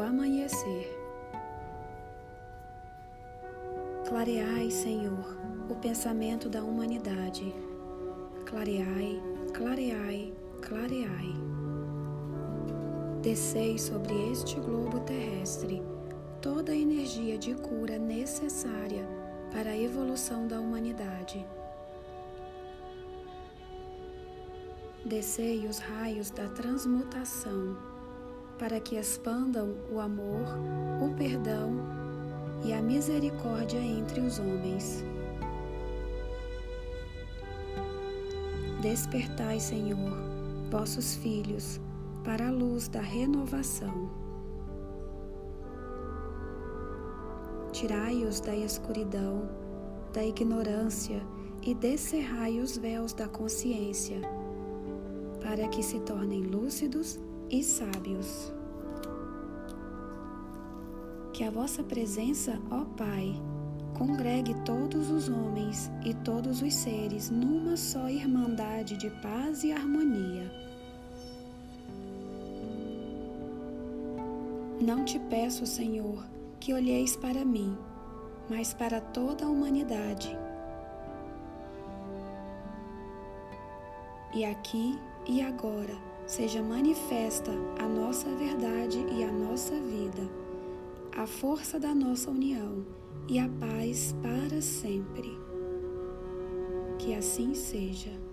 amanhecer. Clareai, Senhor, o pensamento da humanidade. Clareai, clareai, clareai. Descei sobre este globo terrestre toda a energia de cura necessária para a evolução da humanidade. Descei os raios da transmutação para que expandam o amor, o perdão e a misericórdia entre os homens. Despertai, Senhor, vossos filhos para a luz da renovação. Tirai-os da escuridão, da ignorância e descerrai os véus da consciência, para que se tornem lúcidos e sábios. Que a vossa presença, ó Pai, congregue todos os homens e todos os seres numa só irmandade de paz e harmonia. Não te peço, Senhor, que olheis para mim, mas para toda a humanidade. E aqui e agora seja manifesta a nossa verdade e a nossa vida, a força da nossa união e a paz para sempre. Que assim seja.